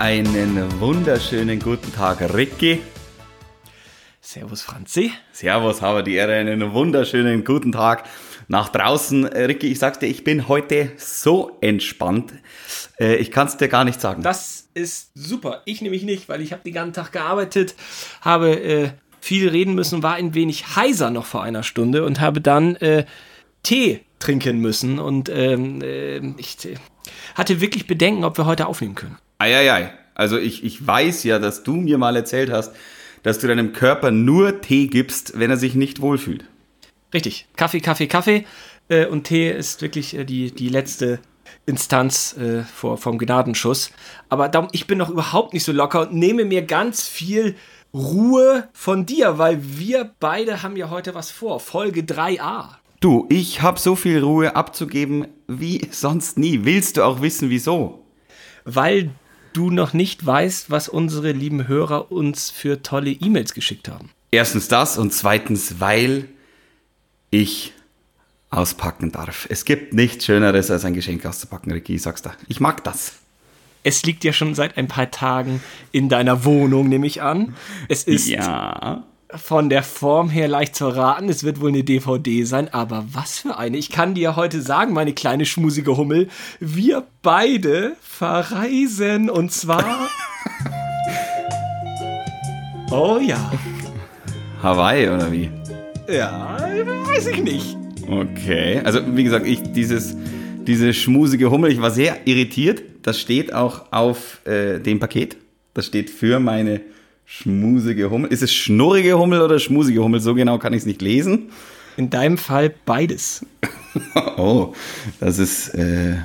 Einen wunderschönen guten Tag, Ricky. Servus, Franzi. Servus, habe die Ehre, einen wunderschönen guten Tag nach draußen. Äh, Ricky, ich sag's dir, ich bin heute so entspannt. Äh, ich kann's dir gar nicht sagen. Das ist super. Ich nämlich nicht, weil ich habe den ganzen Tag gearbeitet, habe äh, viel reden müssen, war ein wenig heiser noch vor einer Stunde und habe dann äh, Tee trinken müssen und ähm, äh, ich hatte wirklich Bedenken, ob wir heute aufnehmen können. Eieiei. Also ich, ich weiß ja, dass du mir mal erzählt hast, dass du deinem Körper nur Tee gibst, wenn er sich nicht wohlfühlt. Richtig. Kaffee, Kaffee, Kaffee. Äh, und Tee ist wirklich äh, die, die letzte Instanz äh, vor, vom Gnadenschuss. Aber darum, ich bin noch überhaupt nicht so locker und nehme mir ganz viel Ruhe von dir, weil wir beide haben ja heute was vor. Folge 3a. Du, ich habe so viel Ruhe abzugeben wie sonst nie. Willst du auch wissen, wieso? Weil du noch nicht weißt, was unsere lieben Hörer uns für tolle E-Mails geschickt haben. Erstens das und zweitens, weil ich auspacken darf. Es gibt nichts Schöneres, als ein Geschenk auszupacken, Ricky, ich sag's da. Ich mag das. Es liegt ja schon seit ein paar Tagen in deiner Wohnung, nehme ich an. Es ist Ja. Von der Form her leicht zu erraten. Es wird wohl eine DVD sein, aber was für eine. Ich kann dir heute sagen, meine kleine schmusige Hummel, wir beide verreisen und zwar. oh ja. Hawaii oder wie? Ja, weiß ich nicht. Okay. Also, wie gesagt, ich, dieses, diese schmusige Hummel, ich war sehr irritiert. Das steht auch auf äh, dem Paket. Das steht für meine schmusige Hummel. Ist es schnurrige Hummel oder schmusige Hummel? So genau kann ich es nicht lesen. In deinem Fall beides. Oh, das ist äh,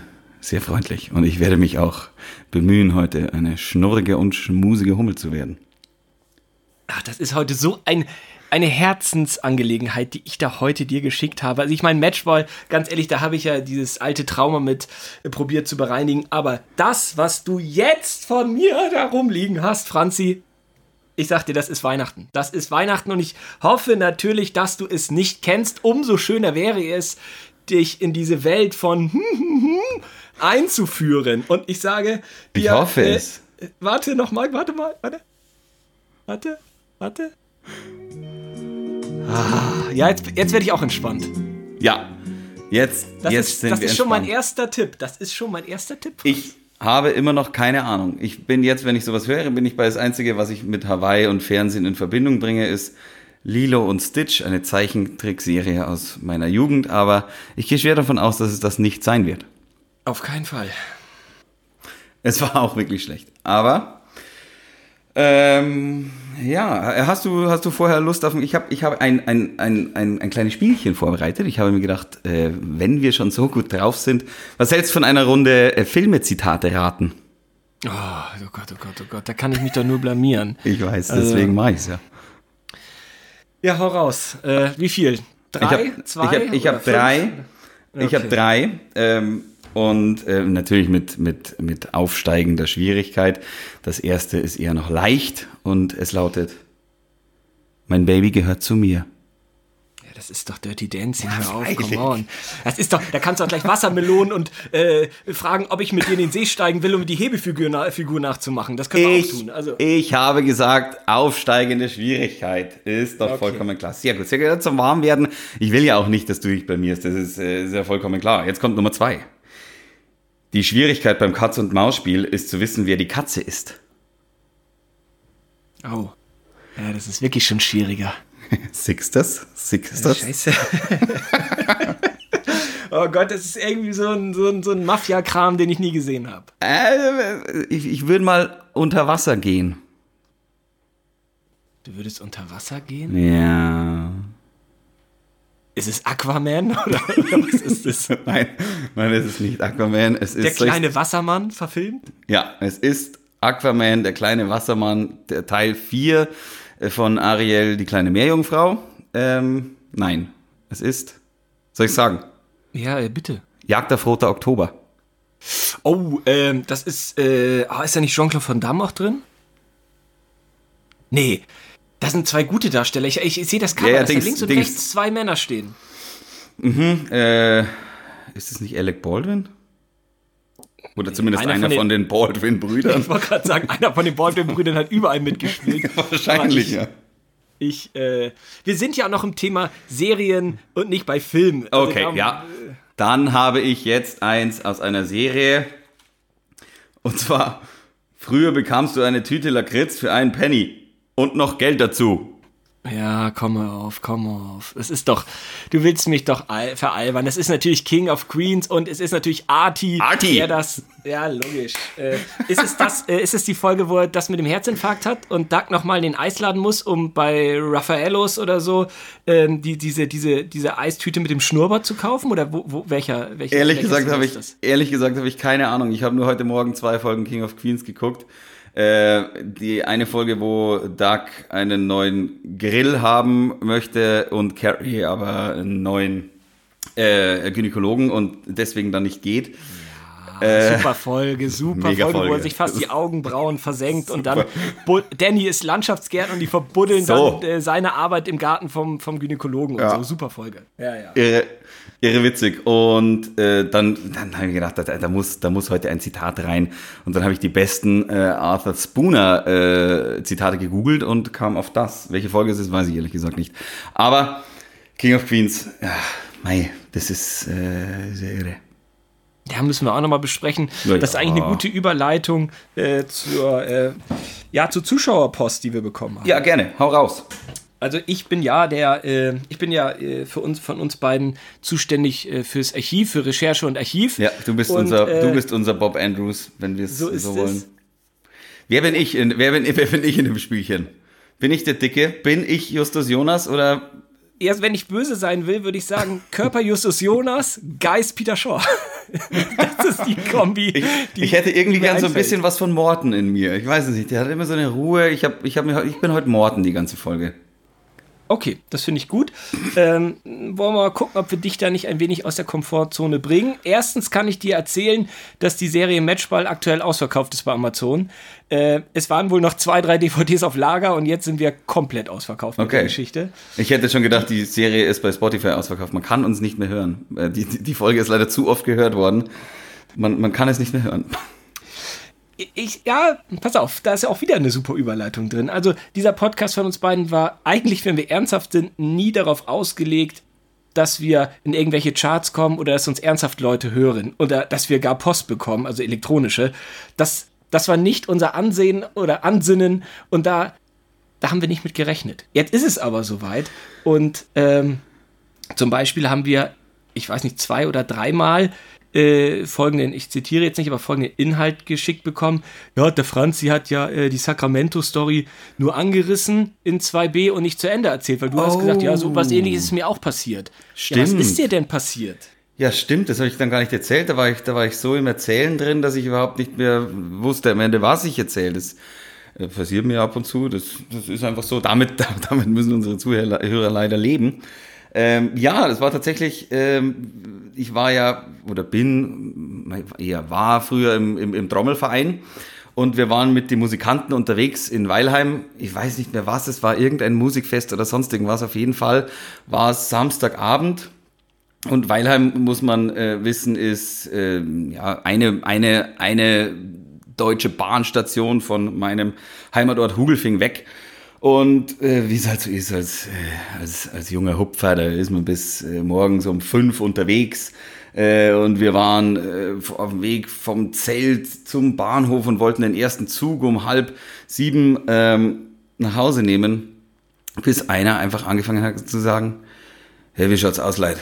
sehr freundlich. Und ich werde mich auch bemühen, heute eine schnurrige und schmusige Hummel zu werden. Ach, das ist heute so ein, eine Herzensangelegenheit, die ich da heute dir geschickt habe. Also ich meine, Matchball, ganz ehrlich, da habe ich ja dieses alte Trauma mit äh, probiert zu bereinigen. Aber das, was du jetzt von mir da rumliegen hast, Franzi, ich sag dir, das ist Weihnachten. Das ist Weihnachten und ich hoffe natürlich, dass du es nicht kennst. Umso schöner wäre es, dich in diese Welt von einzuführen. Und ich sage, Ich dir, hoffe äh, es. Warte noch mal, warte mal, warte. Warte, warte. Ah, ja, jetzt, jetzt werde ich auch entspannt. Ja, jetzt, Das jetzt ist, sind das wir ist schon mein erster Tipp. Das ist schon mein erster Tipp. Ich habe immer noch keine Ahnung. Ich bin jetzt, wenn ich sowas höre, bin ich bei das Einzige, was ich mit Hawaii und Fernsehen in Verbindung bringe, ist Lilo und Stitch, eine Zeichentrickserie aus meiner Jugend. Aber ich gehe schwer davon aus, dass es das nicht sein wird. Auf keinen Fall. Es war auch wirklich schlecht. Aber ähm, ja, hast du, hast du vorher Lust auf... Ich habe ich hab ein, ein, ein, ein, ein kleines Spielchen vorbereitet. Ich habe mir gedacht, äh, wenn wir schon so gut drauf sind, was hältst du von einer Runde äh, Filme-Zitate raten? Oh, oh Gott, oh Gott, oh Gott. Da kann ich mich doch nur blamieren. Ich weiß, Also- deswegen mache ich es ja. Ja, hau raus. Äh, wie viel? Drei? Ich habe zwei? ich hab, ich oder hab drei. Ich Okay. habe drei. Ähm, und ähm, natürlich mit, mit, mit aufsteigender Schwierigkeit. Das erste ist eher noch leicht und es lautet: Mein Baby gehört zu mir. Ja, das ist doch Dirty Dancing. Hör auf, come on. Das ist doch, da kannst du auch gleich Wassermelonen und äh, fragen, ob ich mit dir in den See steigen will, um die Hebefigur na, Figur nachzumachen. Das können wir Ich, auch tun. Also, ich habe gesagt, aufsteigende Schwierigkeit ist doch Okay. vollkommen klar. Sehr gut, sehr gut zum Warmwerden. Ich will ja auch nicht, dass du dich blamierst. Das ist, äh, ist ja vollkommen klar. Jetzt kommt Nummer zwei. Die Schwierigkeit beim Katz- und Maus-Spiel ist zu wissen, wer die Katze ist. oh. Ja, das ist wirklich schon schwieriger. Sixters? Sixters? Scheiße. oh Gott, das ist irgendwie so ein, so ein, so ein Mafia-Kram, den ich nie gesehen habe. Äh, ich, ich würde mal unter Wasser gehen. Du würdest unter Wasser gehen? Ja. Ist es Aquaman oder, was ist das? Nein, nein, es ist nicht Aquaman. Es ist Der kleine Wassermann verfilmt? Ja, es ist Aquaman, der kleine Wassermann, der Teil 4 von Ariel, die kleine Meerjungfrau. Ähm, nein, es ist, soll ich sagen, Ja, äh, bitte. Jagd auf Roter Oktober. Oh, ähm, das ist, äh, ah, ist da nicht Jean-Claude Van Damme auch drin? Nee, das sind zwei gute Darsteller. Ich, ich, ich sehe das Cover, Ja, ja, dass da links und rechts zwei Männer stehen. Äh, ist es nicht Alec Baldwin? Oder zumindest Einer einer, von den- den, Baldwin-Brüdern. Ich wollte gerade sagen, einer von den Baldwin-Brüdern hat überall mitgespielt. Wahrscheinlich, ja. Ich, äh, wir sind ja noch im Thema Serien und nicht bei Filmen. Also Okay, darum- ja. Dann habe ich jetzt eins aus einer Serie. Und zwar, früher bekamst du eine Tüte Lakritz für einen Penny. Und noch Geld dazu. Ja, komm auf, komm auf. Es ist doch, du willst mich doch al- veralbern. Das ist natürlich King of Queens und es ist natürlich Artie. Artie. Der das, ja, logisch. Äh, ist, es das, äh, ist es die Folge, wo er das mit dem Herzinfarkt hat und Doug nochmal in den Eis laden muss, um bei Raffaellos oder so ähm, die, diese, diese, diese Eistüte mit dem Schnurrbart zu kaufen? Oder wo, wo, welcher, welcher Ehrlich gesagt habe ich, das? ehrlich gesagt habe ich keine Ahnung. Ich habe nur heute Morgen zwei Folgen King of Queens geguckt. Äh, die eine Folge, wo Doug einen neuen Grill haben möchte und Carrie aber einen neuen äh, Gynäkologen und deswegen dann nicht geht. Super Folge, super Mega Folge, wo er Folge. sich fast die Augenbrauen versenkt und dann Danny ist Landschaftsgärtner und die verbuddeln So. dann äh, seine Arbeit im Garten vom, vom Gynäkologen und Ja. so. Super Folge. Ja, ja. Irre, irre witzig. Und äh, dann, dann habe ich gedacht, da, da, muss, da muss heute ein Zitat rein. Und dann habe ich die besten äh, Arthur Spooner äh, Zitate gegoogelt und kam auf das. Welche Folge es ist, weiß ich ehrlich gesagt nicht. Aber King of Queens, ja, mei, das ist äh, sehr irre. Ja, müssen wir auch nochmal besprechen. Ja, das ist eigentlich eine gute Überleitung äh, zur, äh, ja, zur Zuschauerpost, die wir bekommen haben. Ja, gerne, hau raus. Also ich bin ja der, äh, ich bin ja äh, für uns, von uns beiden zuständig äh, fürs Archiv, für Recherche und Archiv. Ja, du bist, Und, unser, äh, du bist unser Bob Andrews, wenn wir es so so, wollen. es. Wer bin ich in, wer bin, wer bin ich in dem Spielchen? Bin ich der Dicke? Bin ich Justus Jonas oder Erst wenn ich böse sein will, würde ich sagen, Körper Justus Jonas, Geist Peter Shaw. das ist die Kombi. die, ich hätte irgendwie gern so ein bisschen was von Morten in mir. Ich weiß es nicht. Der hat immer so eine Ruhe. Ich, hab, ich, hab ich bin heute Morten die ganze Folge. Okay, das finde ich gut. Ähm, wollen wir mal gucken, ob wir dich da nicht ein wenig aus der Komfortzone bringen. Erstens kann ich dir erzählen, dass die Serie Matchball aktuell ausverkauft ist bei Amazon. Äh, es waren wohl noch zwei, drei DVDs auf Lager und jetzt sind wir komplett ausverkauft mit Okay. der Geschichte. Ich hätte schon gedacht, die Serie ist bei Spotify ausverkauft. Man kann uns nicht mehr hören. Äh, Die, die die Folge ist leider zu oft gehört worden. Man, man kann es nicht mehr hören. Ich, ja, pass auf, da ist ja auch wieder eine super Überleitung drin. Also, dieser Podcast von uns beiden war eigentlich, wenn wir ernsthaft sind, nie darauf ausgelegt, dass wir in irgendwelche Charts kommen oder dass uns ernsthaft Leute hören oder dass wir gar Post bekommen, also elektronische. Das, das war nicht unser Ansehen oder Ansinnen und da, da haben wir nicht mit gerechnet. Jetzt ist es aber soweit und ähm, zum Beispiel haben wir, ich weiß nicht, zwei oder dreimal äh, folgenden, ich zitiere jetzt nicht, aber folgenden Inhalt geschickt bekommen. Ja, der Franzi hat ja äh, die Sacramento-Story nur angerissen in 2b und nicht zu Ende erzählt, weil du hast Oh. gesagt, ja, so was ähnliches ist mir auch passiert. Ja, was Stimmt. ist dir denn passiert? Ja, stimmt, das habe ich dann gar nicht erzählt. Da war ich, da war ich so im Erzählen drin, dass ich überhaupt nicht mehr wusste am Ende, was ich erzähle. Das äh, passiert mir ab und zu. Das, das ist einfach so. Damit, damit müssen unsere Zuhörer leider leben. Ähm, ja, das war tatsächlich, ähm, ich war ja oder bin, eher war früher im, im, im Trommelverein und wir waren mit den Musikanten unterwegs in Weilheim. Ich weiß nicht mehr was, es war irgendein Musikfest oder sonst irgendwas. Auf jeden Fall war es Samstagabend und Weilheim, muss man äh, wissen, ist ähm, ja, eine, eine, eine deutsche Bahnstation von meinem Heimatort Hugelfing weg. Und äh, wie es halt so ist, als, äh, als, als junger Hupfer, da ist man bis äh, morgens um fünf unterwegs. Äh, und wir waren äh, auf dem Weg vom Zelt zum Bahnhof und wollten den ersten Zug um halb sieben ähm, nach Hause nehmen, bis einer einfach angefangen hat zu sagen, hey, wie schaut's aus, Leute?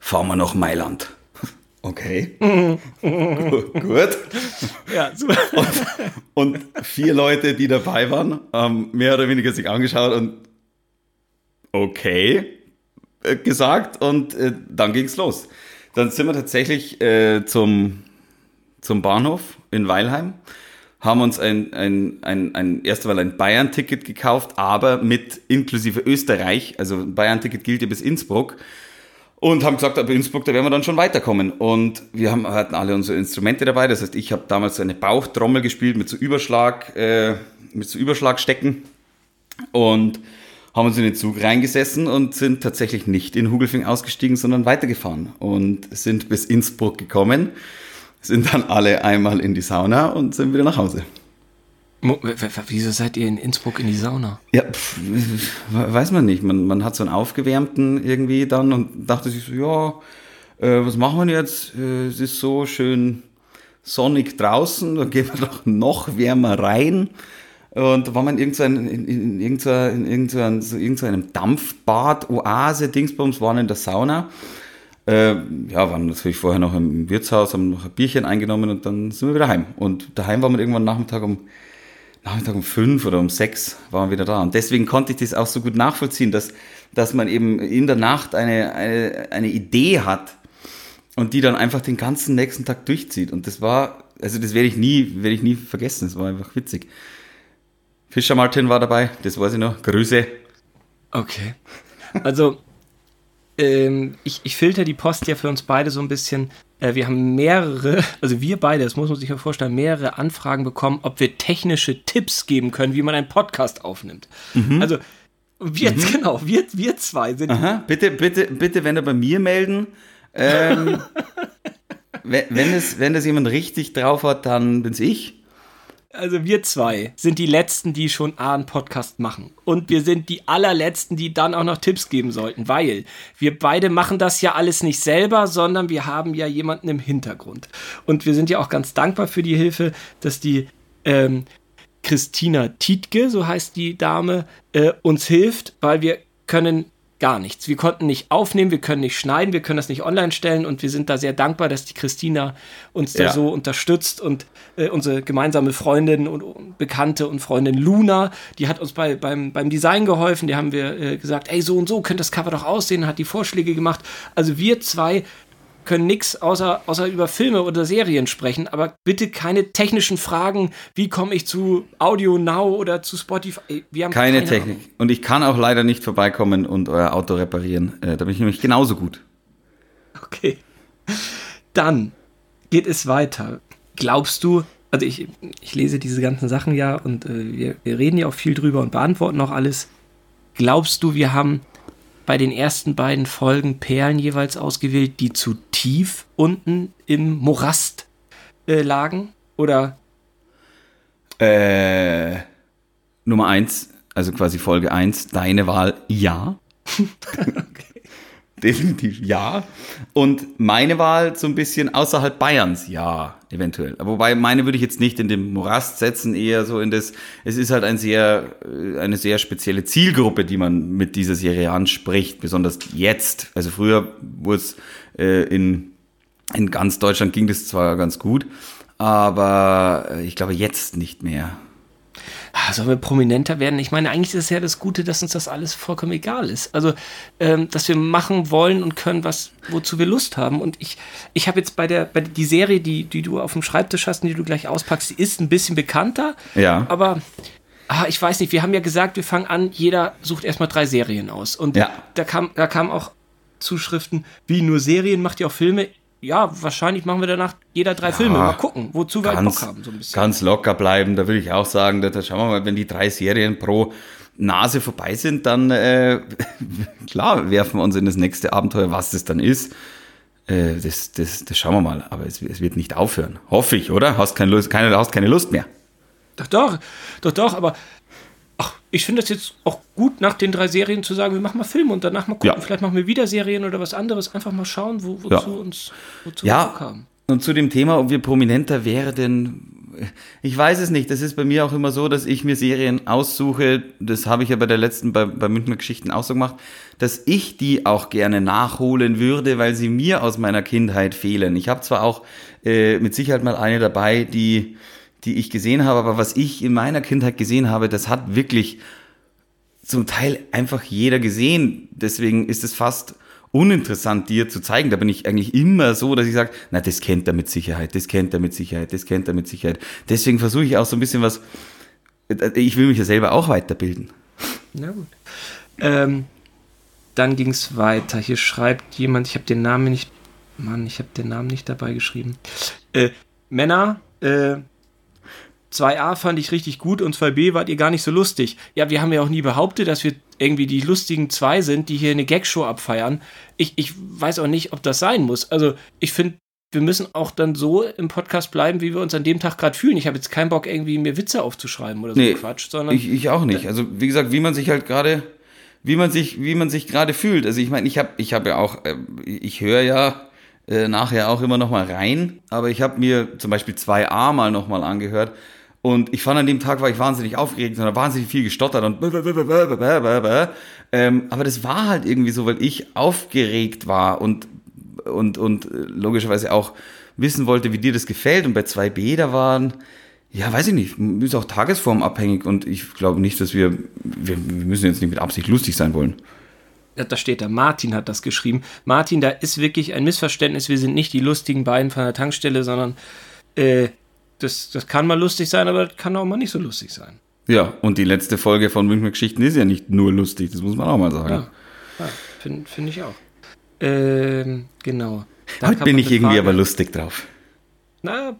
Fahren wir nach Mailand. Okay. Gut. Ja, super. Und vier Leute, die dabei waren, haben mehr oder weniger sich angeschaut und okay äh, gesagt und äh, dann ging's los. Dann sind wir tatsächlich äh, zum, zum Bahnhof in Weilheim, haben uns ein, ein, ein, ein erst einmal ein Bayern-Ticket gekauft, aber mit inklusive Österreich, also ein Bayern-Ticket gilt ja bis Innsbruck. Und haben gesagt, ab Innsbruck, da werden wir dann schon weiterkommen. Und wir haben, hatten alle unsere Instrumente dabei. Das heißt, ich habe damals so eine Bauchtrommel gespielt mit so Überschlag, äh, mit so Überschlagstecken. Und haben uns in den Zug reingesessen und sind tatsächlich nicht in Hugelfing ausgestiegen, sondern weitergefahren. Und sind bis Innsbruck gekommen. sind dann alle einmal in die Sauna und sind wieder nach Hause. Wieso seid ihr in Innsbruck in die Sauna? Ja, pf, weiß man nicht. Man, man hat so einen aufgewärmten irgendwie dann und dachte sich so, ja, äh, was machen wir jetzt? Äh, es ist so schön sonnig draußen, dann gehen wir doch noch wärmer rein. Und da war man in irgendeinem in, in, in, in, so irgendeinem Dampfbad, Oase, Dingsbums, waren in der Sauna. Äh, ja, waren natürlich vorher noch im Wirtshaus, haben noch ein Bierchen eingenommen und dann sind wir wieder heim. Und daheim waren wir irgendwann Nachmittag um Nachmittag um fünf oder um sechs waren wir wieder da. Und deswegen konnte ich das auch so gut nachvollziehen, dass, dass man eben in der Nacht eine, eine, eine Idee hat und die dann einfach den ganzen nächsten Tag durchzieht. Und das war, also das werde ich nie, werde ich nie vergessen. Das war einfach witzig. Fischer Martin war dabei, das weiß ich noch. Grüße. Okay. Also, ähm, ich, ich filter die Post ja für uns beide so ein bisschen wir haben mehrere, also wir beide, das muss man sich ja vorstellen, mehrere Anfragen bekommen, ob wir technische Tipps geben können, wie man einen Podcast aufnimmt. Mhm. Also wir, mhm. genau, wir, wir zwei sind. Aha, bitte, bitte, bitte, wenn ihr bei mir melden. Ähm, wenn, wenn, es, wenn es jemand richtig drauf hat, dann bin's ich. Also wir zwei sind die Letzten, die schon einen Podcast machen. Und wir sind die allerletzten, die dann auch noch Tipps geben sollten, weil wir beide machen das ja alles nicht selber, sondern wir haben ja jemanden im Hintergrund. Und wir sind ja auch ganz dankbar für die Hilfe, dass die ähm, Christina Tietke, so heißt die Dame, äh, uns hilft, weil wir können gar nichts. Wir konnten nicht aufnehmen, wir können nicht schneiden, wir können das nicht online stellen und wir sind da sehr dankbar, dass die Christina uns ja. da so unterstützt und äh, unsere gemeinsame Freundin und, und, Bekannte und Freundin Luna, die hat uns bei, beim, beim Design geholfen, die haben wir äh, gesagt, ey, so und so könnte das Cover doch aussehen, hat die Vorschläge gemacht. Also wir zwei können nichts außer, außer über Filme oder Serien sprechen, aber bitte keine technischen Fragen, wie komme ich zu Audio Now oder zu Spotify. Wir haben keine, keine Technik. Ahnung. Und ich kann auch leider nicht vorbeikommen und euer Auto reparieren. Äh, da bin ich nämlich genauso gut. Okay. Dann geht es weiter. Glaubst du, also ich, ich lese diese ganzen Sachen ja und äh, wir, wir reden ja auch viel drüber und beantworten auch alles. Glaubst du, wir haben bei den ersten beiden Folgen Perlen jeweils ausgewählt, die zu tief unten im Morast äh, lagen? Oder? Äh, Nummer eins, also quasi Folge eins, deine Wahl, ja. okay definitiv ja. Und meine Wahl so ein bisschen außerhalb Bayerns, ja, eventuell. Wobei meine würde ich jetzt nicht in den Morast setzen, eher so in das, es ist halt ein sehr, äh, eine sehr spezielle Zielgruppe, die man mit dieser Serie anspricht, besonders jetzt. Also früher wurde es äh, in, in ganz Deutschland ging das zwar ganz gut, aber äh, ich glaube jetzt nicht mehr. Ah, sollen wir prominenter werden? Ich meine, eigentlich ist es ja das Gute, dass uns das alles vollkommen egal ist. Also, ähm, dass wir machen wollen und können, was, wozu wir Lust haben. Und ich, ich habe jetzt bei der, bei die Serie, die, die du auf dem Schreibtisch hast und die du gleich auspackst, die ist ein bisschen bekannter. Ja. Aber ah, ich weiß nicht, wir haben ja gesagt, wir fangen an, jeder sucht erstmal drei Serien aus. Und ja. da kam, da kam auch Zuschriften, wie nur Serien macht ihr auch Filme ja, wahrscheinlich machen wir danach jeder drei ja, Filme. Mal gucken, wozu wir ganz, Bock haben. So ein bisschen. Ganz locker bleiben, da würde ich auch sagen, da, da schauen wir mal, wenn die drei Serien pro Nase vorbei sind, dann äh, klar werfen wir uns in das nächste Abenteuer, was das dann ist. Äh, das, das, das schauen wir mal, aber es, es wird nicht aufhören. Hoffe ich, oder? Hast keine Lust, keine, hast keine Lust mehr. Doch, doch, doch, doch, aber ich finde das jetzt auch gut, nach den drei Serien zu sagen, wir machen mal Filme und danach mal gucken, ja. vielleicht machen wir wieder Serien oder was anderes. Einfach mal schauen, wo, wozu ja. uns wozu ja. wir kamen. Und zu dem Thema, ob wir prominenter werden, ich weiß es nicht. Das ist bei mir auch immer so, dass ich mir Serien aussuche. Das habe ich ja bei der letzten, bei, bei Münchner Geschichten auch so gemacht, dass ich die auch gerne nachholen würde, weil sie mir aus meiner Kindheit fehlen. Ich habe zwar auch äh, mit Sicherheit mal eine dabei, die die ich gesehen habe, aber was ich in meiner Kindheit gesehen habe, das hat wirklich zum Teil einfach jeder gesehen. Deswegen ist es fast uninteressant, dir zu zeigen. Da bin ich eigentlich immer so, dass ich sage, na, das kennt er mit Sicherheit, das kennt er mit Sicherheit, das kennt er mit Sicherheit. Deswegen versuche ich auch so ein bisschen was, ich will mich ja selber auch weiterbilden. Na gut. Ähm, dann ging es weiter. Hier schreibt jemand, ich habe den Namen nicht, Mann, ich habe den Namen nicht dabei geschrieben. Äh, Männer, äh, 2a fand ich richtig gut und 2b wart ihr gar nicht so lustig. Ja, wir haben ja auch nie behauptet, dass wir irgendwie die lustigen zwei sind, die hier eine Gagshow abfeiern. Ich, ich weiß auch nicht, ob das sein muss. Also, ich finde wir müssen auch dann so im Podcast bleiben, wie wir uns an dem Tag gerade fühlen. Ich habe jetzt keinen Bock, irgendwie mir Witze aufzuschreiben oder so Nee, Quatsch, sondern Ich, ich auch nicht. Also wie gesagt, wie man sich halt gerade, wie man sich, wie man sich gerade fühlt. Also ich meine, ich habe, ich habe ja auch, äh, ich höre ja äh, nachher auch immer noch mal rein, aber ich habe mir zum Beispiel 2a mal noch mal angehört und ich fand an dem Tag war ich wahnsinnig aufgeregt und wahnsinnig viel gestottert und aber das war halt irgendwie so, weil ich aufgeregt war und und und äh, logischerweise auch wissen wollte, wie dir das gefällt und bei 2b da waren ja, weiß ich nicht. Ist auch tagesformabhängig und ich glaube nicht, dass wir, wir, wir müssen jetzt nicht mit Absicht lustig sein wollen. Da steht da, Martin hat das geschrieben. Martin, da ist wirklich ein Missverständnis. Wir sind nicht die lustigen beiden von der Tankstelle, sondern äh, das, das kann mal lustig sein, aber das kann auch mal nicht so lustig sein. Ja, und die letzte Folge von Münchner Geschichten ist ja nicht nur lustig, das muss man auch mal sagen. Ja, ja finde find ich auch. Ähm, genau. Dann Heute bin ich irgendwie Frage. aber lustig drauf. Na,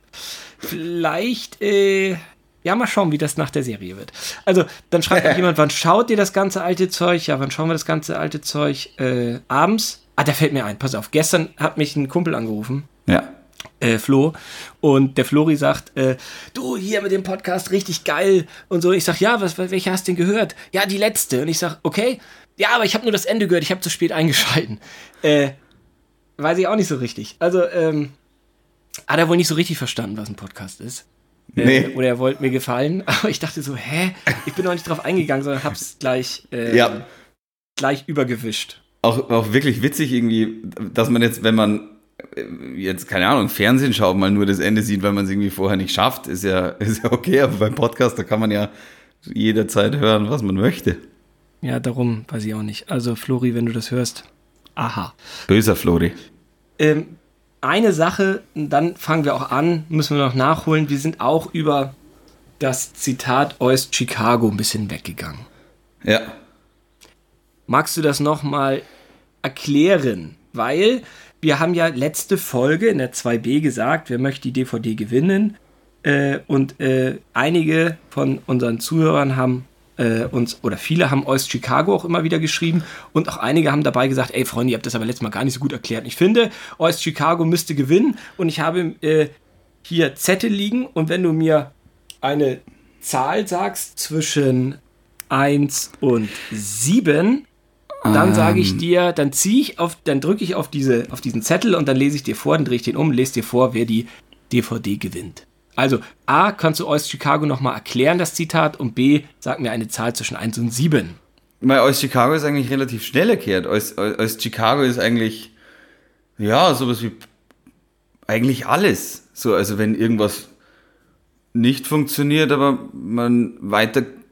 vielleicht, äh, ja, mal schauen, wie das nach der Serie wird. Also, dann schreibt noch jemand, wann schaut ihr das ganze alte Zeug? Ja, wann schauen wir das ganze alte Zeug? Äh, abends? Ah, da fällt mir ein, pass auf. Gestern hat mich ein Kumpel angerufen, Ja. Äh, Flo, und der Flori sagt, äh, du, hier mit dem Podcast, richtig geil und so. Ich sag, ja, was, welche hast du denn gehört? Ja, die letzte. Und ich sag, okay, ja, aber ich habe nur das Ende gehört, ich habe zu spät eingeschalten. Äh, weiß ich auch nicht so richtig. Also, ähm, hat er wohl nicht so richtig verstanden, was ein Podcast ist. Nee. Äh, oder er wollte mir gefallen, aber ich dachte so, hä? Ich bin noch nicht drauf eingegangen, sondern hab's gleich, äh, Ja. gleich übergewischt. Auch, auch wirklich witzig irgendwie, dass man jetzt, wenn man jetzt, keine Ahnung, Fernsehen schaut, mal nur das Ende sieht, weil man es irgendwie vorher nicht schafft, ist ja, ist ja okay, aber beim Podcast, da kann man ja jederzeit hören, was man möchte. Ja, darum weiß ich auch nicht. Also, Flori, wenn du das hörst, aha. Böser Flori. Ähm, eine Sache, dann fangen wir auch an, müssen wir noch nachholen. Wir sind auch über das Zitat Oist Chicago ein bisschen weggegangen. Ja. Magst du das nochmal erklären? Weil wir haben ja letzte Folge in der 2b gesagt, wer möchte die DVD gewinnen. Äh, und äh, einige von unseren Zuhörern haben äh, uns, oder viele haben Oist Chicago auch immer wieder geschrieben. Und auch einige haben dabei gesagt, ey Freunde, ihr habt das aber letztes Mal gar nicht so gut erklärt. Ich finde, Oist Chicago müsste gewinnen. Und ich habe äh, hier Zettel liegen. Und wenn du mir eine Zahl sagst zwischen 1 und 7, dann sage ich dir, dann ziehe ich auf, dann drücke ich auf, diese, auf diesen Zettel und dann lese ich dir vor, dann drehe ich den um, lese dir vor, wer die DVD gewinnt. Also A, kannst du Oist Chicago nochmal erklären, das Zitat, und B, sag mir eine Zahl zwischen 1 und 7. Weil Ost Chicago ist eigentlich relativ schnell erklärt. Ost Chicago ist eigentlich, ja, sowas wie eigentlich alles. So, also wenn irgendwas nicht funktioniert, aber man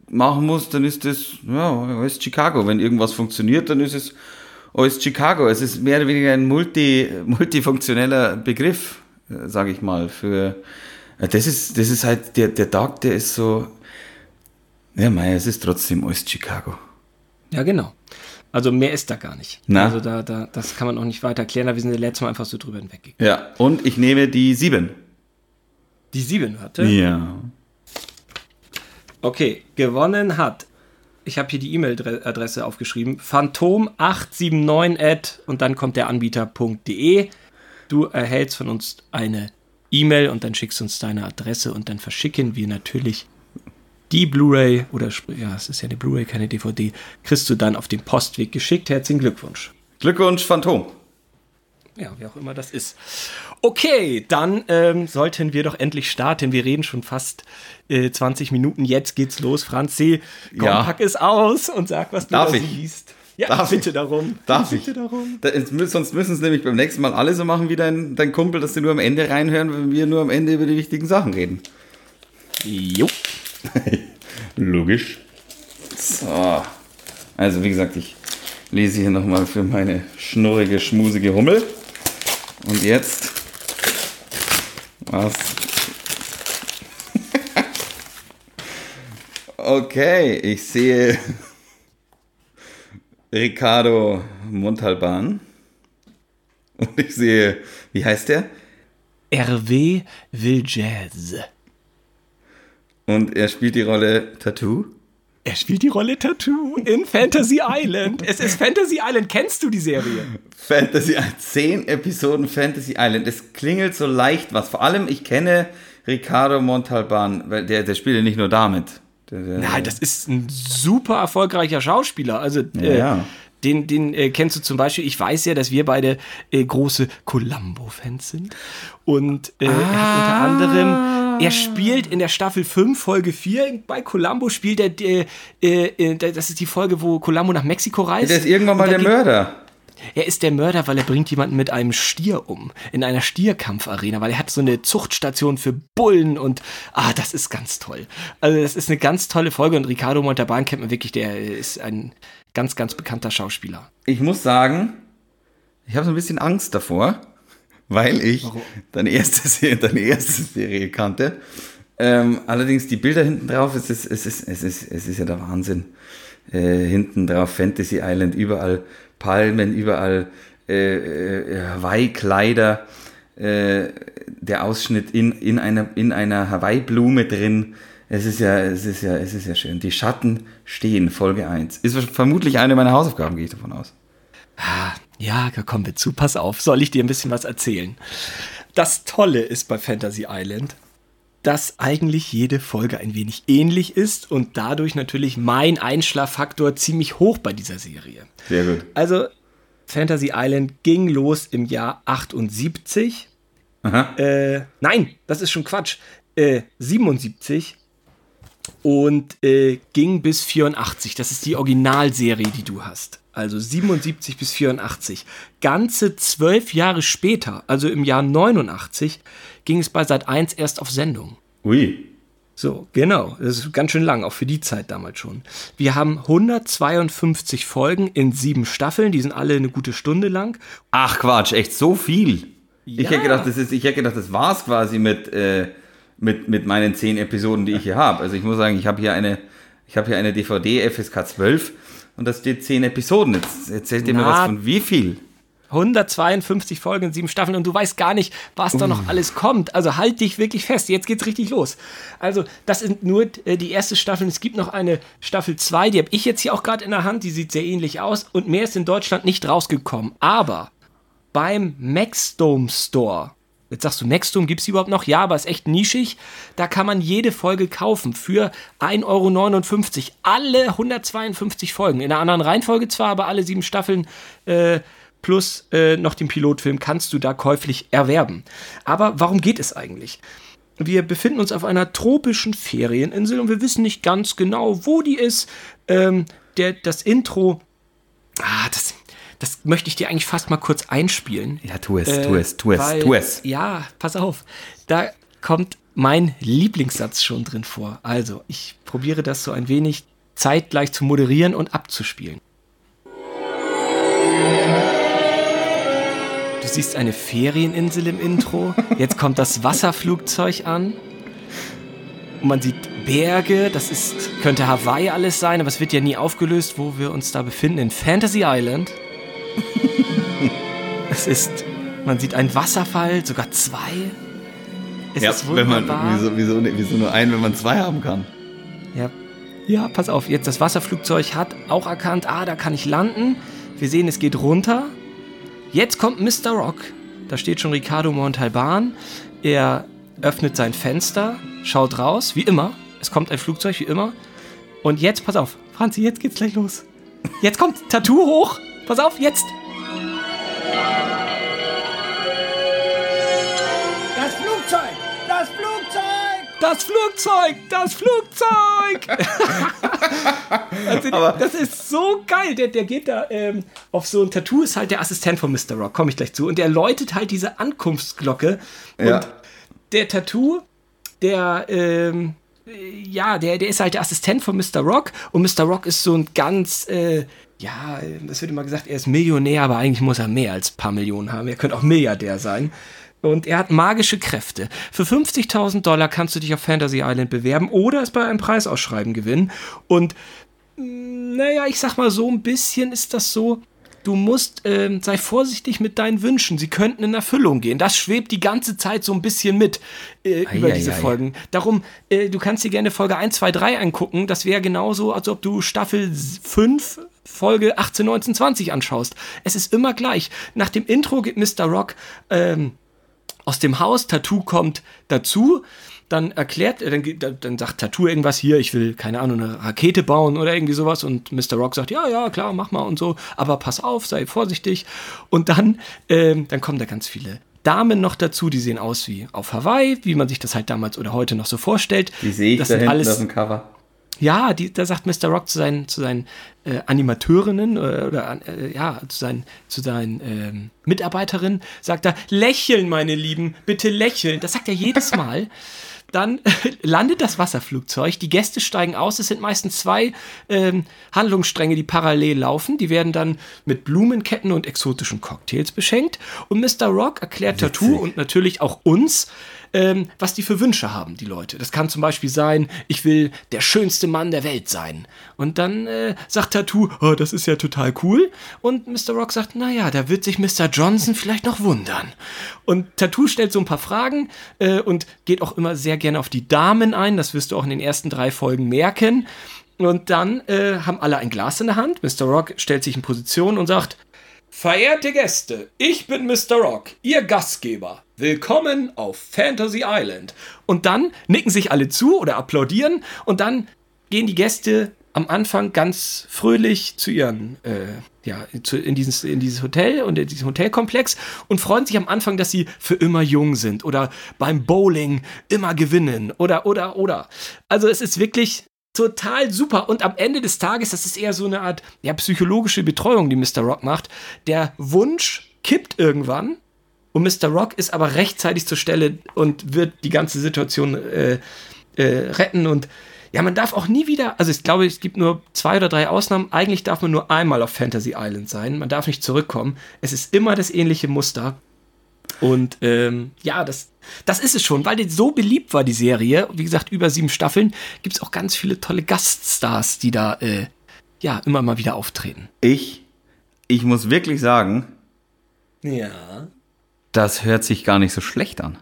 weitermachen muss, dann ist das, ja, Ost Chicago. Wenn irgendwas funktioniert, dann ist es Ost Chicago. Es ist mehr oder weniger ein multi, multifunktioneller Begriff, sage ich mal, für, das ist, das ist halt, der, der Tag, der ist so, ja, mei, es ist trotzdem Ost Chicago. Ja, genau. Also mehr ist da gar nicht. Na? Also da, da, das kann man auch nicht weiter erklären, da wir sind ja letztes Mal einfach so drüber hinweggegangen. Ja, und ich nehme die sieben. Die 7 hatte. Ja. Okay, gewonnen hat. Ich habe hier die E-Mail-Adresse aufgeschrieben. Phantom879 at und dann kommt der Anbieter.de. Du erhältst von uns eine E-Mail und dann schickst uns deine Adresse und dann verschicken wir natürlich die Blu-ray oder ja, es ist ja eine Blu-ray, keine DVD, kriegst du dann auf dem Postweg geschickt. Herzlichen Glückwunsch. Glückwunsch, Phantom. Ja, wie auch immer das ist. Okay, dann ähm, sollten wir doch endlich starten. Wir reden schon fast äh, 20 Minuten. Jetzt geht's los. Franzi, komm, Ja. pack es aus und sag, was du Darf da ich? siehst. Ja, Darf bitte ich? darum. Darf bitte ich? darum. Da, sonst müssen es nämlich beim nächsten Mal alle so machen wie dein, dein Kumpel, dass sie nur am Ende reinhören, wenn wir nur am Ende über die wichtigen Sachen reden. Jo. Logisch. So. Also, wie gesagt, ich lese hier nochmal für meine schnurrige, schmusige Hummel. Und jetzt. Was? okay, ich sehe Ricardo Montalban. Und ich sehe, wie heißt der? RW will Jazz. Und er spielt die Rolle Tattoo. Er spielt die Rolle Tattoo in Fantasy Island. Es ist Fantasy Island. Kennst du die Serie? Fantasy Island. Zehn Episoden Fantasy Island. Es klingelt so leicht was. Vor allem, ich kenne Ricardo Montalban, weil der, der spielt ja nicht nur damit. Der, der, Nein, das ist ein super erfolgreicher Schauspieler. Also, Ja, äh, ja. den, den äh, kennst du zum Beispiel. Ich weiß ja, dass wir beide äh, große Columbo-Fans sind. Und äh, er hat unter Ah. anderem, er spielt in der Staffel 5, Folge 4, bei Columbo spielt er, äh, äh, äh, das ist die Folge, wo Columbo nach Mexiko reist. der ist irgendwann mal der Mörder. Er ist der Mörder, weil er bringt jemanden mit einem Stier um. In einer Stierkampfarena, weil er hat so eine Zuchtstation für Bullen und ah, das ist ganz toll. Also das ist eine ganz tolle Folge und Ricardo Montalban kennt man wirklich, der ist ein ganz, ganz bekannter Schauspieler. Ich muss sagen, ich habe so ein bisschen Angst davor, weil ich deine erste, Serie, deine erste Serie kannte. Ähm, allerdings die Bilder hinten drauf, es ist, es ist, es ist, es ist ja der Wahnsinn. Äh, hinten drauf Fantasy Island, überall Palmen, überall äh, äh, Hawaii-Kleider, äh, der Ausschnitt in, in einer, in einer Hawaii-Blume drin. Es ist ja, es ist ja, es ist ja schön. Die Schatten stehen, Folge 1. Ist vermutlich eine meiner Hausaufgaben, gehe ich davon aus. Ja, da kommen wir zu. Pass auf, soll ich dir ein bisschen was erzählen? Das Tolle ist bei Fantasy Island, dass eigentlich jede Folge ein wenig ähnlich ist und dadurch natürlich mein Einschlaffaktor ziemlich hoch bei dieser Serie. Sehr gut. Also, Fantasy Island ging los im Jahr 78. Aha. Äh, nein, das ist schon Quatsch. Äh, 77 und äh, ging bis 84. Das ist die Originalserie, die du hast. Also 77 bis 84. Ganze zwölf Jahre später, also im Jahr 89, ging es bei Sat 1 erst auf Sendung. Ui. So, genau. Das ist ganz schön lang, auch für die Zeit damals schon. Wir haben 152 Folgen in sieben Staffeln, die sind alle eine gute Stunde lang. Ach Quatsch, echt so viel. Ich Ja. hätte gedacht, das ist, ich hätte gedacht, das war's quasi mit, äh, mit, mit meinen zehn Episoden, die ich hier habe. Also ich muss sagen, ich habe hier eine, ich habe hier eine DVD FSK 12 und da steht zehn Episoden. Jetzt erzählt ihr mir was von wie viel? 152 Folgen in sieben Staffeln und du weißt gar nicht, was da noch alles kommt. Also halt dich wirklich fest. Jetzt geht's richtig los. Also, das sind nur äh, die erste Staffel. Es gibt noch eine Staffel 2, die habe ich jetzt hier auch gerade in der Hand. Die sieht sehr ähnlich aus und mehr ist in Deutschland nicht rausgekommen. Aber beim Maxdome Store. Jetzt sagst du, Maxdome gibt's die überhaupt noch? Ja, aber ist echt nischig. Da kann man jede Folge kaufen für 1,59 Euro. Alle 152 Folgen. In einer anderen Reihenfolge zwar, aber alle sieben Staffeln äh, plus äh, noch den Pilotfilm kannst du da käuflich erwerben. Aber warum geht es eigentlich? Wir befinden uns auf einer tropischen Ferieninsel und wir wissen nicht ganz genau, wo die ist. Ähm, der, das Intro, ah, das möchte ich dir eigentlich fast mal kurz einspielen. Ja, tu es, Äh, tu es, tu es, weil- tu es. Ja, pass auf. Da kommt mein Lieblingssatz schon drin vor. Also, ich probiere das so ein wenig zeitgleich zu moderieren und abzuspielen. Du siehst eine Ferieninsel im Intro. Jetzt kommt das Wasserflugzeug an. Und man sieht Berge. Das ist, könnte Hawaii alles sein, aber es wird ja nie aufgelöst, wo wir uns da befinden. In Fantasy Island. es ist, man sieht einen Wasserfall, sogar zwei. Es Ja, ist wenn man, wunderbar. wieso, wieso, wieso nur einen, wenn man zwei haben kann? Ja. ja, pass auf, jetzt das Wasserflugzeug hat auch erkannt, ah, da kann ich landen. Wir sehen, es geht runter. Jetzt kommt Mr. Rock. Da steht schon Ricardo Montalban. Er öffnet sein Fenster, schaut raus, wie immer. Es kommt ein Flugzeug, wie immer. Und jetzt, pass auf, Franzi, jetzt geht's gleich los. Jetzt kommt Tattoo hoch. Pass auf, jetzt. Das Flugzeug! Das Flugzeug! Das Flugzeug! Das Flugzeug! also, das ist so geil. Der, der geht da ähm, auf so ein Tattoo, ist halt der Assistent von Mr. Rock, komme ich gleich zu. Und der läutet halt diese Ankunftsglocke. Ja. Und der Tattoo, der, ähm, äh, ja, der, der ist halt der Assistent von Mr. Rock. Und Mr. Rock ist so ein ganz, äh, ja, das wird immer gesagt, er ist Millionär, aber eigentlich muss er mehr als ein paar Millionen haben. Er könnte auch Milliardär sein. Und er hat magische Kräfte. Für 50.000 Dollar kannst du dich auf Fantasy Island bewerben oder es bei einem Preisausschreiben gewinnen. Und mh, naja, ich sag mal so ein bisschen ist das so. du musst, ähm, sei vorsichtig mit deinen Wünschen, sie könnten in Erfüllung gehen. Das schwebt die ganze Zeit so ein bisschen mit äh, über diese ei. Folgen. Darum, äh, du kannst dir gerne Folge 1, 2, 3 angucken. Das wäre genauso, als ob du Staffel 5, Folge 18, 19, 20 anschaust. Es ist immer gleich. Nach dem Intro geht Mr. Rock ähm, aus dem Haus, Tattoo kommt dazu, dann erklärt, äh, dann, dann, sagt Tattoo irgendwas hier, ich will, keine Ahnung, eine Rakete bauen oder irgendwie sowas und Mr. Rock sagt, ja, ja, klar, mach mal und so, aber pass auf, sei vorsichtig. Und dann, ähm, dann kommen da ganz viele Damen noch dazu, die sehen aus wie auf Hawaii, wie man sich das halt damals oder heute noch so vorstellt. Die sehe ich das da sind hinten alles, auf dem Cover. Ja, die, da sagt Mr. Rock zu seinen, zu seinen äh, Animateurinnen äh, oder äh, ja, zu seinen, zu seinen ähm, Mitarbeiterinnen, sagt er, lächeln, meine Lieben, bitte lächeln. Das sagt er jedes Mal. Dann landet das Wasserflugzeug, die Gäste steigen aus, es sind meistens zwei ähm, Handlungsstränge, die parallel laufen. Die werden dann mit Blumenketten und exotischen Cocktails beschenkt. Und Mr. Rock erklärt Tattoo und natürlich auch uns, ähm, was die für Wünsche haben, die Leute. Das kann zum Beispiel sein, ich will der schönste Mann der Welt sein. Und dann äh, sagt Tattoo, oh, das ist ja total cool. Und Mr. Rock sagt, naja, da wird sich Mr. Johnson vielleicht noch wundern. Und Tattoo stellt so ein paar Fragen äh, und geht auch immer sehr gerne auf die Damen ein. Das wirst du auch in den ersten drei Folgen merken. Und dann äh, haben alle ein Glas in der Hand. Mr. Rock stellt sich in Position und sagt, Verehrte Gäste, ich bin Mr. Rock, Ihr Gastgeber. Willkommen auf Fantasy Island. Und dann nicken sich alle zu oder applaudieren und dann gehen die Gäste am Anfang ganz fröhlich zu ihren, äh, ja, zu, in, dieses, in dieses Hotel und in diesen Hotelkomplex und freuen sich am Anfang, dass sie für immer jung sind oder beim Bowling immer gewinnen oder, oder, oder. Also es ist wirklich total super. Und am Ende des Tages, das ist eher so eine Art ja, psychologische Betreuung, die Mr. Rock macht. Der Wunsch kippt irgendwann und Mr. Rock ist aber rechtzeitig zur Stelle und wird die ganze Situation äh, äh, retten. Und ja, man darf auch nie wieder, also ich glaube, es gibt nur zwei oder drei Ausnahmen. Eigentlich darf man nur einmal auf Fantasy Island sein. Man darf nicht zurückkommen. Es ist immer das ähnliche Muster. Und ähm, ja, das, das ist es schon, weil die so beliebt war, die Serie. Wie gesagt, über sieben Staffeln gibt es auch ganz viele tolle Gaststars, die da äh, ja immer mal wieder auftreten. Ich, ich muss wirklich sagen, Ja. Das hört sich gar nicht so schlecht an.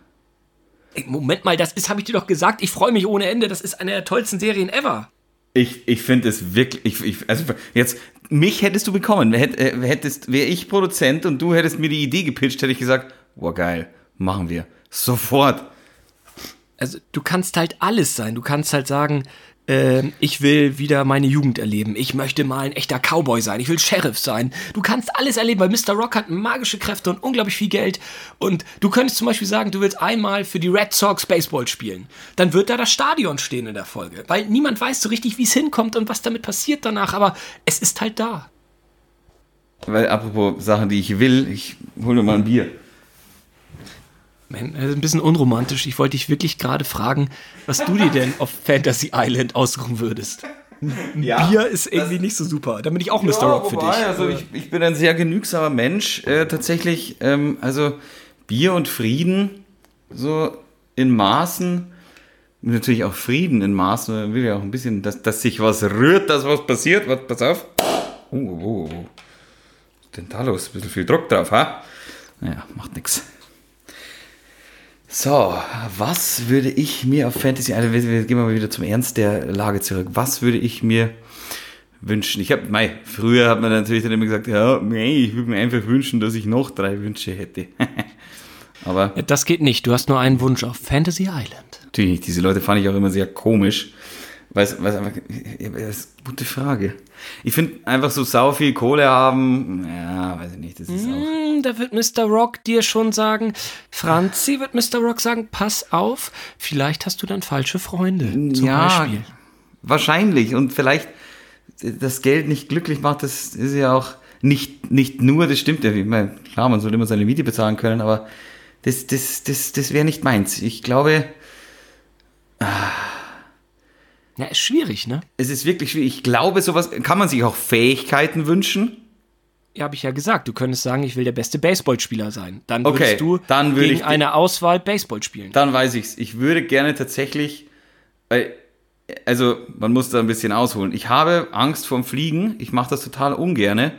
Ey, Moment mal, das ist, habe ich dir doch gesagt, ich freue mich ohne Ende. Das ist eine der tollsten Serien ever. Ich, ich finde es wirklich, ich, ich, also jetzt, mich hättest du bekommen. Äh, hättest, wäre ich Produzent und du hättest mir die Idee gepitcht, hätte ich gesagt, boah geil, machen wir. Sofort. Also du kannst halt alles sein. Du kannst halt sagen, ähm, ich will wieder meine Jugend erleben. Ich möchte mal ein echter Cowboy sein. Ich will Sheriff sein. Du kannst alles erleben, weil Mr. Rock hat magische Kräfte und unglaublich viel Geld. Und du könntest zum Beispiel sagen, du willst einmal für die Red Sox Baseball spielen. Dann wird da das Stadion stehen in der Folge. Weil niemand weiß so richtig, wie es hinkommt und was damit passiert danach. Aber es ist halt da. Weil apropos Sachen, die ich will, ich hole mir mal ein Bier. Man, das ist ein bisschen unromantisch. Ich wollte dich wirklich gerade fragen, was du dir denn auf Fantasy Island aussuchen würdest. Ja, Bier ist irgendwie nicht so super. Da bin ich auch Mr. Rock für dich. Also ich, ich bin ein sehr genügsamer Mensch. Äh, tatsächlich, ähm, also Bier und Frieden, so in Maßen. Natürlich auch Frieden in Maßen. Man will ja auch ein bisschen, dass, dass sich was rührt, dass was passiert. Was, pass auf. Oh, oh, oh. Was ist denn da los? Ein bisschen viel Druck drauf, ha? Naja, macht nix. So, was würde ich mir auf Fantasy Island, wir, wir gehen mal wieder zum Ernst der Lage zurück. Was würde ich mir wünschen? Ich habe, mei, früher hat man natürlich dann immer gesagt, ja, nee, ich würde mir einfach wünschen, dass ich noch drei Wünsche hätte. Aber Ja, Das geht nicht. Du hast nur einen Wunsch auf Fantasy Island. natürlich nicht. Diese Leute fand ich auch immer sehr komisch. Weil es weil es einfach, das ist eine gute Frage. Ich finde einfach so sau viel Kohle haben, ja, weiß ich nicht, das ist auch. Hm, da wird Mr. Rock dir schon sagen, Franzi wird Mr. Rock sagen, pass auf, vielleicht hast du dann falsche Freunde. Zum ja, Beispiel. wahrscheinlich. Und vielleicht das Geld nicht glücklich macht, das ist ja auch nicht, nicht nur, das stimmt ja. Ich meine, klar, man soll immer seine Miete bezahlen können, aber das, das, das, das wäre nicht meins. Ich glaube, Ja, ist schwierig, ne? es ist wirklich schwierig. Ich glaube, sowas kann man sich auch Fähigkeiten wünschen. Ja, habe ich ja gesagt. Du könntest sagen, ich will der beste Baseballspieler sein. Dann würdest Okay, du dann würde gegen ich- eine Auswahl Baseball spielen. Dann weiß ich's. Ich würde gerne tatsächlich, weil, also man muss da ein bisschen ausholen. Ich habe Angst vorm Fliegen. Ich mache das total ungerne.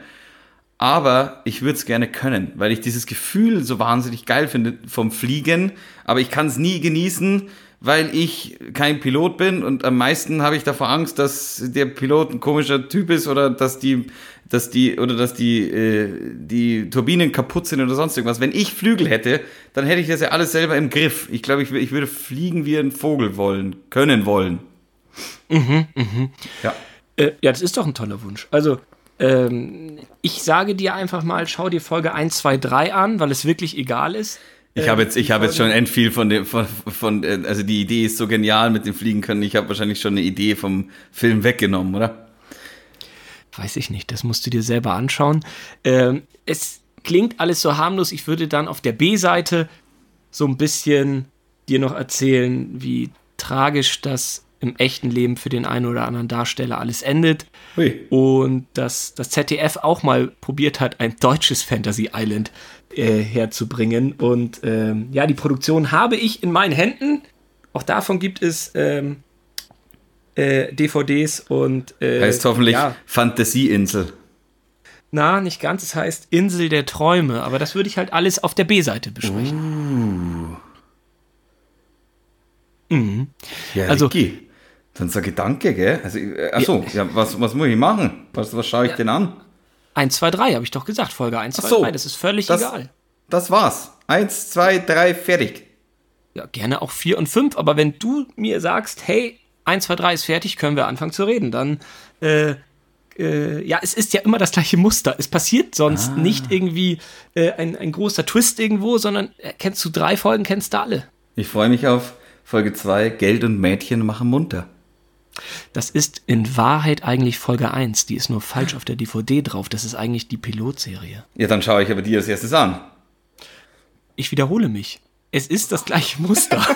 aber ich würde es gerne können, weil ich dieses Gefühl so wahnsinnig geil finde vom Fliegen, aber ich kann es nie genießen, weil ich kein Pilot bin und am meisten habe ich davor Angst, dass der Pilot ein komischer Typ ist oder dass die, dass die oder dass die äh, die Turbinen kaputt sind oder sonst irgendwas. Wenn ich Flügel hätte, dann hätte ich das ja alles selber im Griff. Ich glaube, ich, ich würde fliegen wie ein Vogel wollen, können wollen. Mhm, mhm. Ja. Äh, ja, das ist doch ein toller Wunsch. Also, ähm, ich sage dir einfach mal, schau dir Folge 1, 2, 3 an, weil es wirklich egal ist. Ich habe jetzt, ich habe jetzt schon end viel von dem, von, von, äh, also die Idee ist so genial mit dem Fliegen können. Ich habe wahrscheinlich schon eine Idee vom Film weggenommen, oder? Weiß ich nicht, das musst du dir selber anschauen. Ähm, es klingt alles so harmlos. Ich würde dann auf der B-Seite so ein bisschen dir noch erzählen, wie tragisch das im echten Leben für den einen oder anderen Darsteller alles endet. Hui. Und dass das ZDF auch mal probiert hat, ein deutsches Fantasy Island äh, herzubringen. Und ähm, ja, die Produktion habe ich in meinen Händen. Auch davon gibt es ähm, äh, DVDs und. Äh, Heißt hoffentlich Ja, Fantasieinsel. na, nicht ganz. Es heißt Insel der Träume. Aber das würde ich halt alles auf der B-Seite besprechen. Mhm. Ja, Also- Ricky. Dann sag ich danke, gell? Also, äh, ach so, ja, was, was muss ich machen? Was, was schaue ich denn an? 1, 2, 3 habe ich doch gesagt. Folge 1, 2, Ach so. 3. Das ist völlig Das- egal. Das war's. Eins, zwei, drei, fertig. Ja, gerne auch 4 und 5. Aber wenn du mir sagst, hey, 1, 2, 3 ist fertig, können wir anfangen zu reden, dann. Äh, äh, ja, es ist ja immer das gleiche Muster. Es passiert sonst Ah. nicht irgendwie äh, ein, ein großer Twist irgendwo, sondern äh, kennst du drei Folgen, kennst du alle. Ich freue mich auf Folge zwei. Geld und Mädchen machen munter. Das ist in Wahrheit eigentlich Folge 1. Die ist nur falsch auf der DVD drauf. Das ist eigentlich die Pilotserie. Ja, dann schaue ich aber die als erstes an. Ich wiederhole mich. Es ist das gleiche Muster.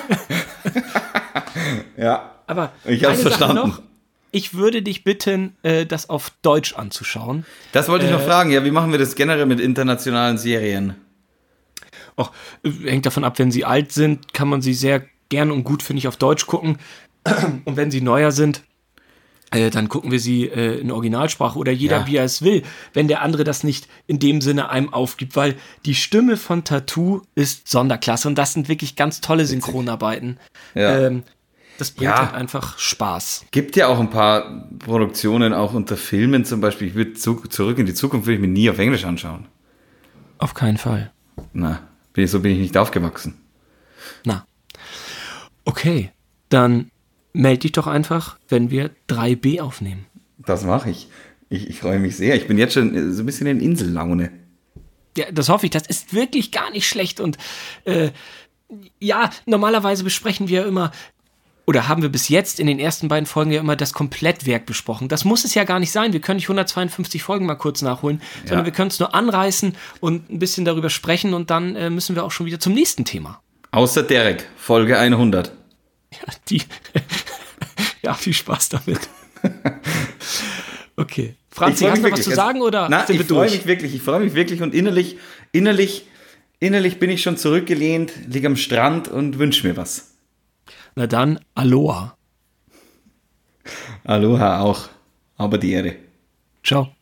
Ja. Aber Ich eine Sache verstanden. Noch, ich würde dich bitten, äh, das auf Deutsch anzuschauen. Das wollte ich noch Äh, fragen. Ja, wie machen wir das generell mit internationalen Serien? Auch, äh, hängt davon ab, wenn sie alt sind, kann man sie sehr gern und gut, finde ich, auf Deutsch gucken. Und wenn sie neuer sind, äh, dann gucken wir sie äh, in Originalsprache oder jeder, Ja. wie er es will, wenn der andere das nicht in dem Sinne einem aufgibt, weil die Stimme von Tattoo ist Sonderklasse und das sind wirklich ganz tolle Synchronarbeiten. Ja. Ähm, das bringt Ja. halt einfach Spaß. Gibt ja auch ein paar Produktionen, auch unter Filmen zum Beispiel. Ich würde zu, zurück in die Zukunft würde ich mir nie auf Englisch anschauen. Auf keinen Fall. Na, bin ich, so bin ich nicht aufgewachsen. Na. Okay, dann melde dich doch einfach, wenn wir 3b aufnehmen. Das mache ich. ich. Ich freue mich sehr. Ich bin jetzt schon äh, so ein bisschen in Insellaune. Ja, das hoffe ich. Das ist wirklich gar nicht schlecht. Und äh, ja, normalerweise besprechen wir immer, oder haben wir bis jetzt in den ersten beiden Folgen ja immer das Komplettwerk besprochen. Das muss es ja gar nicht sein. Wir können nicht 152 Folgen mal kurz nachholen, sondern wir können es nur anreißen und ein bisschen darüber sprechen und dann äh, müssen wir auch schon wieder zum nächsten Thema. Außer Derek, Folge 100. Ja, die. ja, viel Spaß damit. okay. Franzi, hast du was zu sagen oder Na, sind ich freue mich wirklich. Ich freue mich wirklich und innerlich, innerlich, innerlich bin ich schon zurückgelehnt, liege am Strand und wünsche mir was. Na dann, Aloha. Aloha auch. Aber die Ehre. Ciao.